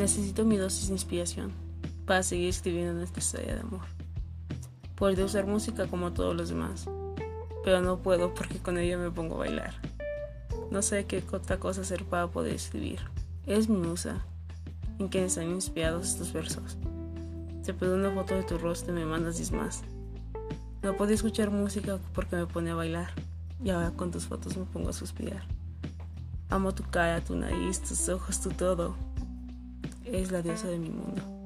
Necesito mi dosis de inspiración para seguir escribiendo esta historia de amor. Puedo usar música como todos los demás, pero no puedo porque con ella me pongo a bailar. No sé qué otra cosa hacer para poder escribir. Es mi musa. ¿En quien están inspirados estos versos? Te pido una foto de tu rostro y me mandas 10 más. No puedo escuchar música porque me pone a bailar. Y ahora con tus fotos me pongo a suspirar. Amo tu cara, tu nariz, tus ojos, tu todo. Es la diosa de mi mundo.